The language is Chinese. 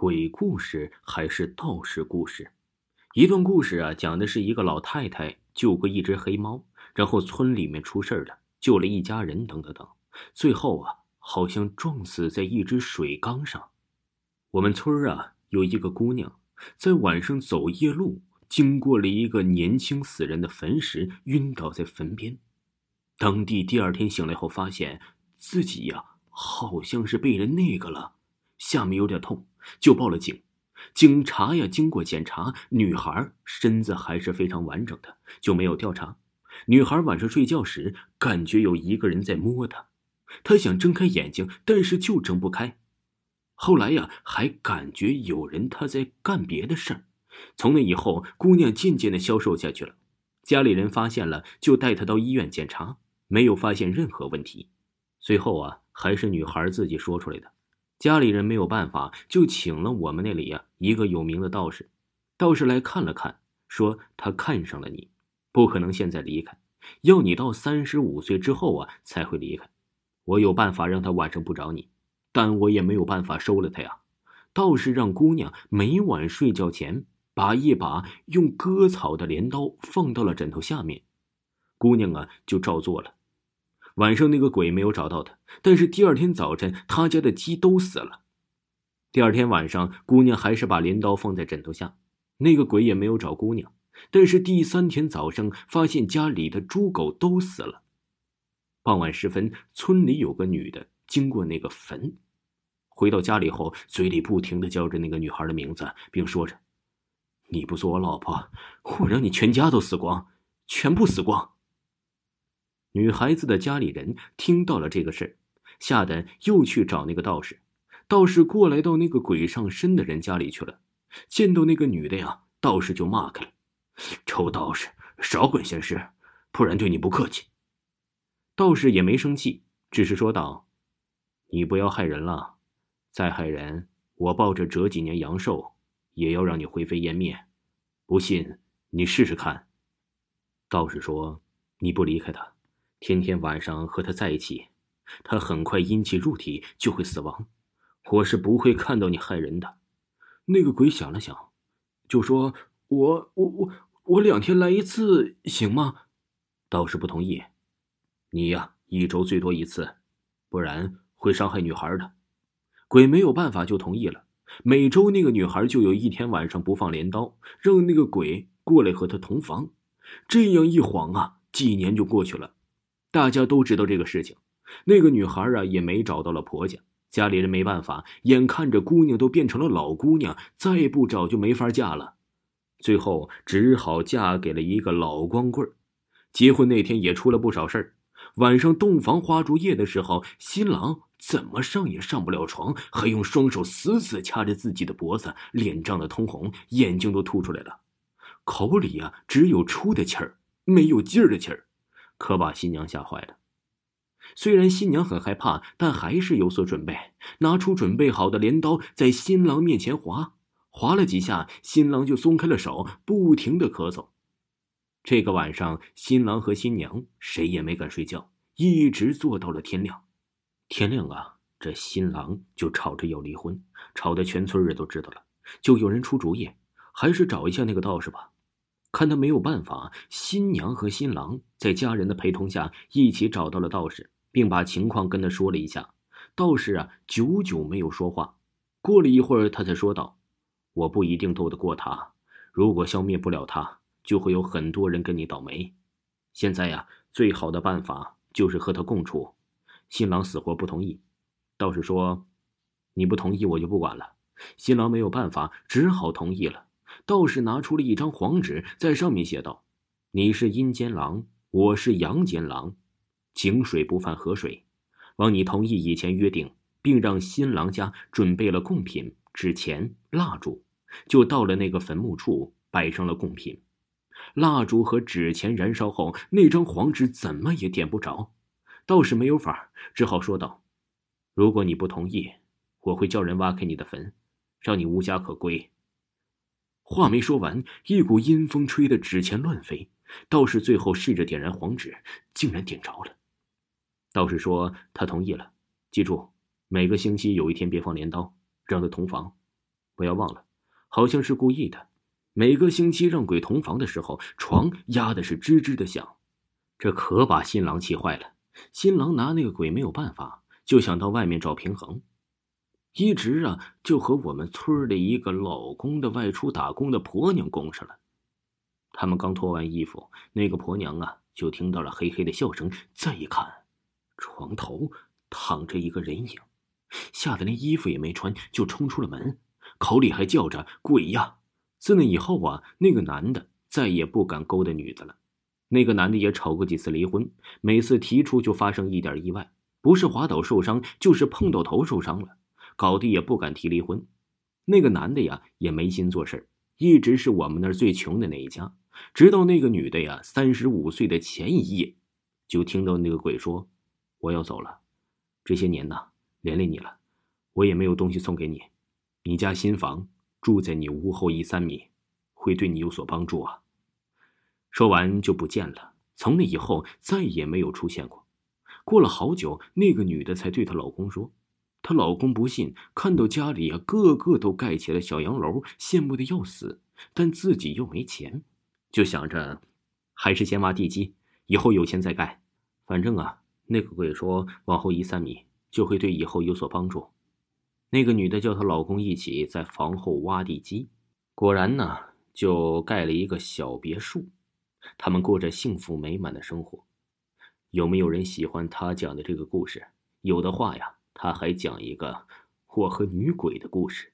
鬼故事还是道士故事？一段故事啊，讲的是一个老太太救过一只黑猫，然后村里面出事了，救了一家人，等等等，最后啊，好像撞死在一只水缸上。我们村啊，有一个姑娘，在晚上走夜路，经过了一个年轻死人的坟时，晕倒在坟边。当地第二天醒来后，发现自己呀，好像是被人那个了，下面有点痛，就报了警。警察呀，经过检查，女孩身子还是非常完整的，就没有调查。女孩晚上睡觉时，感觉有一个人在摸她，她想睁开眼睛，但是就睁不开。后来呀，还感觉有人他在干别的事儿。从那以后，姑娘渐渐的消瘦下去了。家里人发现了，就带她到医院检查，没有发现任何问题。最后啊，还是女孩自己说出来的。家里人没有办法，就请了我们那里呀一个有名的道士。道士来看了看，说他看上了你，不可能现在离开，要你到三十五岁之后啊才会离开。我有办法让他晚上不找你。但我也没有办法收了他呀。道士让姑娘每晚睡觉前把一把用割草的镰刀放到了枕头下面，姑娘啊就照做了。晚上那个鬼没有找到他，但是第二天早晨他家的鸡都死了。第二天晚上，姑娘还是把镰刀放在枕头下，那个鬼也没有找姑娘。但是第三天早上发现家里的猪狗都死了。傍晚时分，村里有个女的。经过那个坟，回到家里后，嘴里不停的叫着那个女孩的名字，并说着：“你不做我老婆，我让你全家都死光，全部死光。”女孩子的家里人听到了这个事吓得又去找那个道士。道士过来到那个鬼上身的人家里去了，见到那个女的呀，道士就骂开了：“臭道士，少管闲事，不然对你不客气。”道士也没生气，只是说道。你不要害人了，再害人，我抱着折几年阳寿，也要让你灰飞烟灭。不信，你试试看。道士说：“你不离开他，天天晚上和他在一起，他很快阴气入体就会死亡。我是不会看到你害人的。”那个鬼想了想，就说：“我我我我两天来一次行吗？”道士不同意。你呀，一周最多一次，不然。会伤害女孩的，鬼没有办法就同意了。每周那个女孩就有一天晚上不放镰刀，让那个鬼过来和她同房。这样一晃啊，几年就过去了。大家都知道这个事情，那个女孩啊也没找到了婆家，家里人没办法，眼看着姑娘都变成了老姑娘，再不找就没法嫁了，最后只好嫁给了一个老光棍结婚那天也出了不少事儿。晚上洞房花烛夜的时候，新郎。怎么上也上不了床，还用双手死死掐着自己的脖子，脸涨得通红，眼睛都凸出来了，口里呀只有出的气儿，没有劲的气儿，可把新娘吓坏了。虽然新娘很害怕，但还是有所准备，拿出准备好的镰刀，在新郎面前划，划了几下，新郎就松开了手，不停的咳嗽。这个晚上，新郎和新娘谁也没敢睡觉，一直坐到了天亮。天亮啊，这新郎就吵着要离婚，吵得全村人都知道了。就有人出主意，还是找一下那个道士吧。看他没有办法，新娘和新郎在家人的陪同下一起找到了道士，并把情况跟他说了一下。道士啊，久久没有说话。过了一会儿，他才说道：“我不一定斗得过他，如果消灭不了他，就会有很多人跟你倒霉。现在呀，最好的办法就是和他共处。”新郎死活不同意，道士说：“你不同意，我就不管了。”新郎没有办法，只好同意了。道士拿出了一张黄纸，在上面写道：“你是阴间狼，我是阳间狼，井水不犯河水。望你同意以前约定，并让新郎家准备了贡品、纸钱、蜡烛，就到了那个坟墓处，摆上了贡品。蜡烛和纸钱燃烧后，那张黄纸怎么也点不着。”道士没有法，只好说道：“如果你不同意，我会叫人挖开你的坟，让你无家可归。”话没说完，一股阴风吹得纸钱乱飞。道士最后试着点燃黄纸，竟然点着了。道士说：“他同意了，记住，每个星期有一天别放镰刀，让他同房。不要忘了，好像是故意的。每个星期让鬼同房的时候，床压的是吱吱的响，这可把新郎气坏了。新郎拿那个鬼没有办法，就想到外面找平衡。一直啊，就和我们村里一个老公的外出打工的婆娘供上了。他们刚脱完衣服，那个婆娘啊，就听到了嘿嘿的笑声。再一看，床头躺着一个人影，吓得连衣服也没穿，就冲出了门，口里还叫着“鬼呀”。自那以后啊，那个男的再也不敢勾搭女的了。那个男的也吵过几次离婚，每次提出就发生一点意外，不是滑倒受伤，就是碰到头受伤了。搞得也不敢提离婚，那个男的呀也没心做事一直是我们那儿最穷的那一家。直到那个女的呀三十五岁的前一夜，就听到那个鬼说：“我要走了，这些年呢连累你了，我也没有东西送给你。你家新房住在你屋后一三米，会对你有所帮助啊。”说完就不见了。从那以后再也没有出现过。过了好久，那个女的才对她老公说。她老公不信，看到家里啊个个都盖起了小洋楼，羡慕的要死，但自己又没钱，就想着还是先挖地基，以后有钱再盖。反正啊，那个鬼说往后移三米就会对以后有所帮助。那个女的叫她老公一起在房后挖地基，果然呢就盖了一个小别墅，他们过着幸福美满的生活。有没有人喜欢他讲的这个故事？有的话呀。他还讲一个我和女鬼的故事。